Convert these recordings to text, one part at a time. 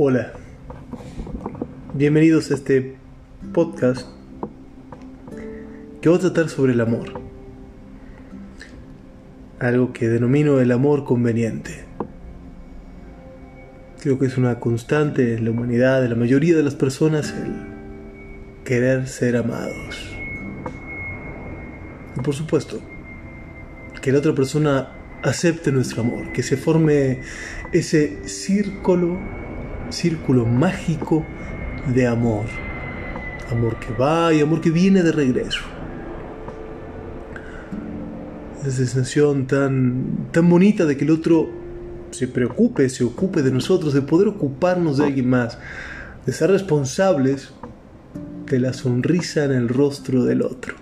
Hola, bienvenidos a este podcast que va a tratar sobre el amor. Algo que denomino el amor conveniente. Creo que es una constante en la humanidad de la mayoría de las personas el querer ser amados. Y por supuesto, que la otra persona acepte nuestro amor, que se forme ese círculo, círculo mágico de amor. Amor que va y amor que viene de regreso. Esa sensación tan, tan bonita de que el otro se preocupe, se ocupe de nosotros, de poder ocuparnos de alguien más, de ser responsables de la sonrisa en el rostro del otro.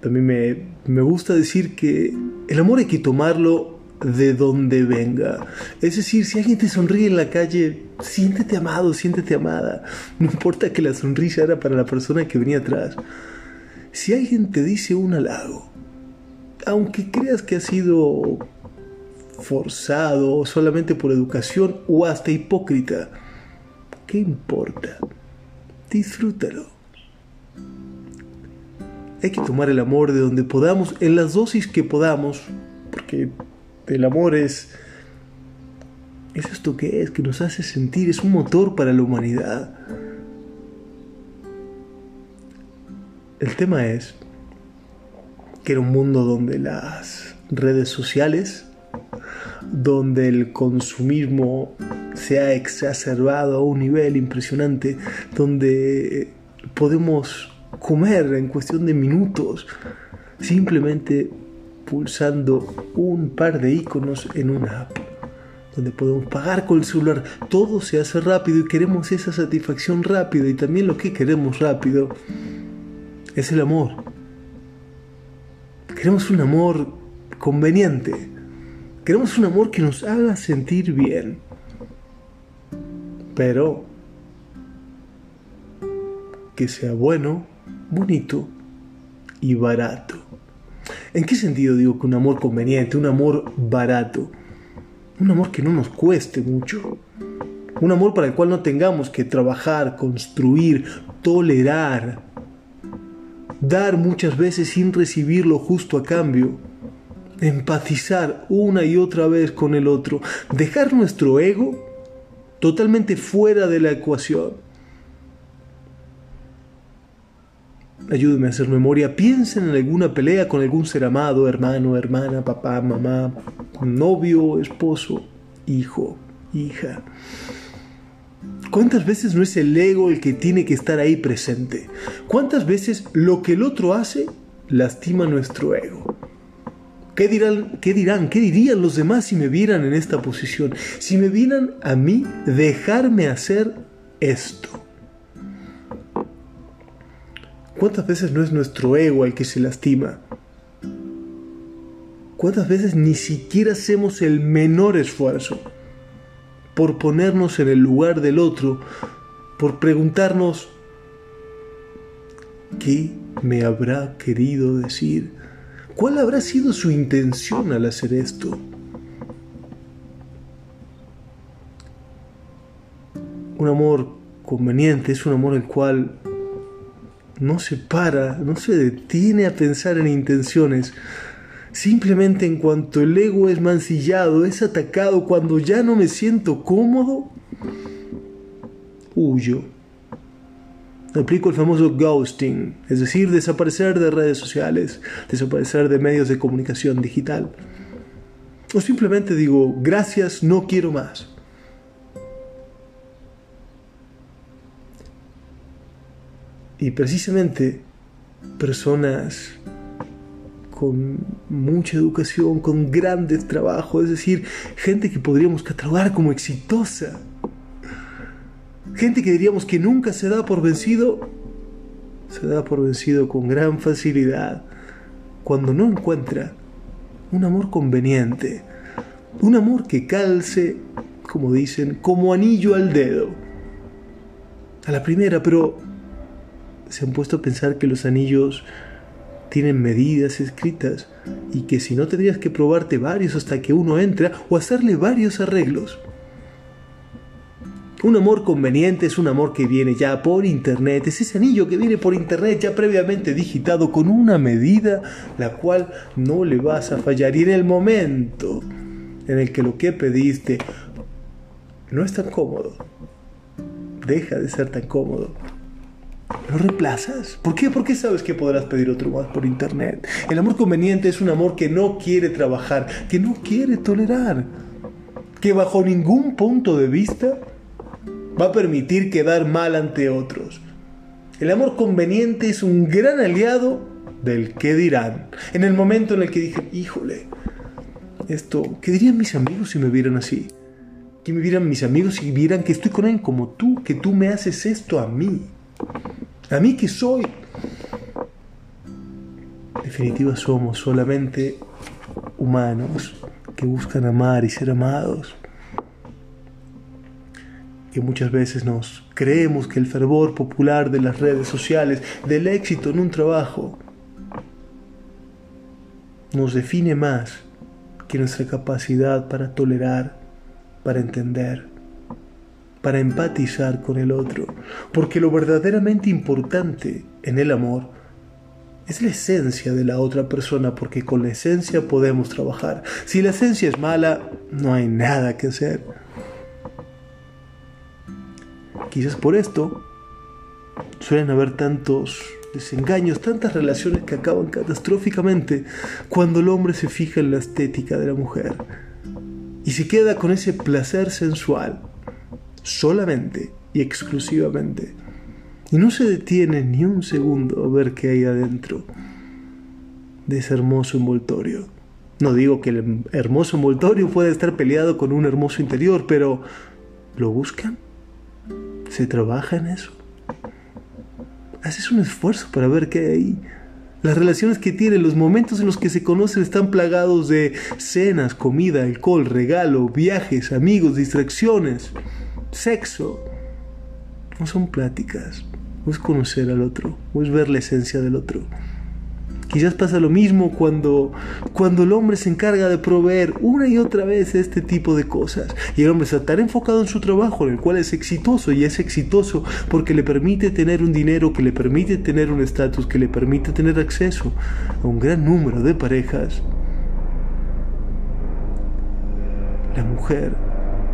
También me, me gusta decir que el amor hay que tomarlo de donde venga. Es decir, si alguien te sonríe en la calle, siéntete amado, siéntete amada. No importa que la sonrisa era para la persona que venía atrás. Si alguien te dice un halago, aunque creas que ha sido forzado solamente por educación o hasta hipócrita, ¿qué importa? Disfrútalo. Hay que tomar el amor de donde podamos, en las dosis que podamos, porque el amor es... Es esto que es, que nos hace sentir, es un motor para la humanidad. El tema es que era un mundo donde las redes sociales, donde el consumismo se ha exacerbado a un nivel impresionante, donde podemos comer en cuestión de minutos, simplemente pulsando un par de iconos en una app, donde podemos pagar con el celular. Todo se hace rápido y queremos esa satisfacción rápida y también lo que queremos rápido es el amor. Queremos un amor conveniente. Queremos un amor que nos haga sentir bien. Pero que sea bueno, bonito y barato. ¿En qué sentido digo que un amor conveniente, un amor barato? Un amor que no nos cueste mucho. Un amor para el cual no tengamos que trabajar, construir, tolerar, dar muchas veces sin recibir lo justo a cambio, empatizar una y otra vez con el otro, dejar nuestro ego totalmente fuera de la ecuación Ayúdeme a hacer memoria. Piensen en alguna pelea con algún ser amado, hermano, hermana, papá, mamá, novio, esposo, hijo, hija. ¿Cuántas veces no es el ego el que tiene que estar ahí presente? ¿Cuántas veces lo que el otro hace lastima nuestro ego? ¿Qué dirán, qué dirán, qué dirían los demás si me vieran en esta posición? Si me vieran a mí dejarme hacer esto. ¿Cuántas veces no es nuestro ego el que se lastima? ¿Cuántas veces ni siquiera hacemos el menor esfuerzo por ponernos en el lugar del otro, por preguntarnos, ¿qué me habrá querido decir? ¿Cuál habrá sido su intención al hacer esto? Un amor conveniente es un amor el cual no se para, no se detiene a pensar en intenciones. Simplemente en cuanto el ego es mancillado, es atacado, cuando ya no me siento cómodo, huyo. Aplico el famoso ghosting, es decir, desaparecer de redes sociales, desaparecer de medios de comunicación digital. O simplemente digo, gracias, no quiero más. Y precisamente personas con mucha educación, con grandes trabajos, es decir, gente que podríamos catalogar como exitosa, gente que diríamos que nunca se da por vencido, se da por vencido con gran facilidad cuando no encuentra un amor conveniente, un amor que calce, como dicen, como anillo al dedo. A la primera, pero se han puesto a pensar que los anillos tienen medidas escritas y que si no tendrías que probarte varios hasta que uno entra o hacerle varios arreglos. Un amor conveniente es un amor que viene ya por internet, es ese anillo que viene por internet ya previamente digitado con una medida la cual no le vas a fallar. Y en el momento en el que lo que pediste no es tan cómodo, deja de ser tan cómodo. Lo reemplazas. ¿Por qué? Porque sabes que podrás pedir otro más por internet. El amor conveniente es un amor que no quiere trabajar, que no quiere tolerar, que bajo ningún punto de vista va a permitir quedar mal ante otros. El amor conveniente es un gran aliado del que dirán. En el momento en el que dije, híjole, esto, ¿qué dirían mis amigos si me vieran así? Que me vieran mis amigos y vieran que estoy con alguien como tú, que tú me haces esto a mí. A mí que soy. En definitiva somos solamente humanos que buscan amar y ser amados que muchas veces nos creemos que el fervor popular de las redes sociales, del éxito en un trabajo, nos define más que nuestra capacidad para tolerar, para entender, para empatizar con el otro, porque lo verdaderamente importante en el amor es la esencia de la otra persona, porque con la esencia podemos trabajar. Si la esencia es mala, no hay nada que hacer. Quizás por esto suelen haber tantos desengaños, tantas relaciones que acaban catastróficamente cuando el hombre se fija en la estética de la mujer y se queda con ese placer sensual solamente y exclusivamente y no se detiene ni un segundo a ver qué hay adentro de ese hermoso envoltorio. No digo que el hermoso envoltorio pueda estar peleado con un hermoso interior, pero ¿lo buscan? ¿Se trabaja en eso? Haces un esfuerzo para ver qué hay. Las relaciones que tienen, los momentos en los que se conocen están plagados de cenas, comida, alcohol, regalo, viajes, amigos, distracciones, sexo. No son pláticas, no es conocer al otro, no es ver la esencia del otro. Quizás pasa lo mismo cuando, cuando el hombre se encarga de proveer una y otra vez este tipo de cosas. Y el hombre está tan enfocado en su trabajo, en el cual es exitoso, y es exitoso porque le permite tener un dinero, que le permite tener un estatus, que le permite tener acceso a un gran número de parejas. La mujer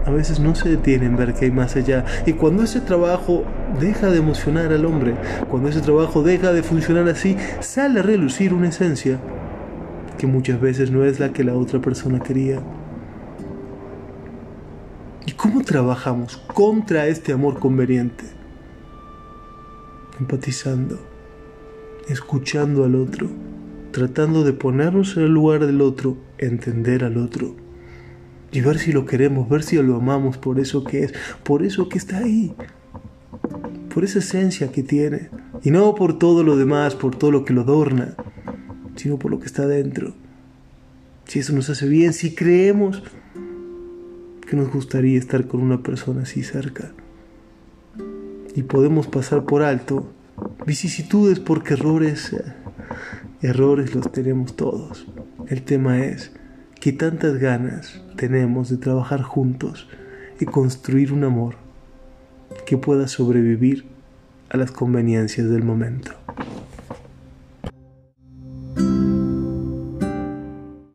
a veces no se detiene en ver que hay más allá. Y cuando ese trabajo deja de emocionar al hombre, cuando ese trabajo deja de funcionar así, sale a relucir una esencia que muchas veces no es la que la otra persona quería. ¿Y cómo trabajamos contra este amor conveniente? Empatizando, escuchando al otro, tratando de ponernos en el lugar del otro, entender al otro y ver si lo queremos, ver si lo amamos por eso que es, por eso que está ahí, por esa esencia que tiene, y no por todo lo demás, por todo lo que lo adorna, sino por lo que está dentro. Si eso nos hace bien, si creemos que nos gustaría estar con una persona así cerca, y podemos pasar por alto vicisitudes porque errores, errores los tenemos todos. El tema es que tantas ganas tenemos de trabajar juntos y construir un amor que pueda sobrevivir a las conveniencias del momento.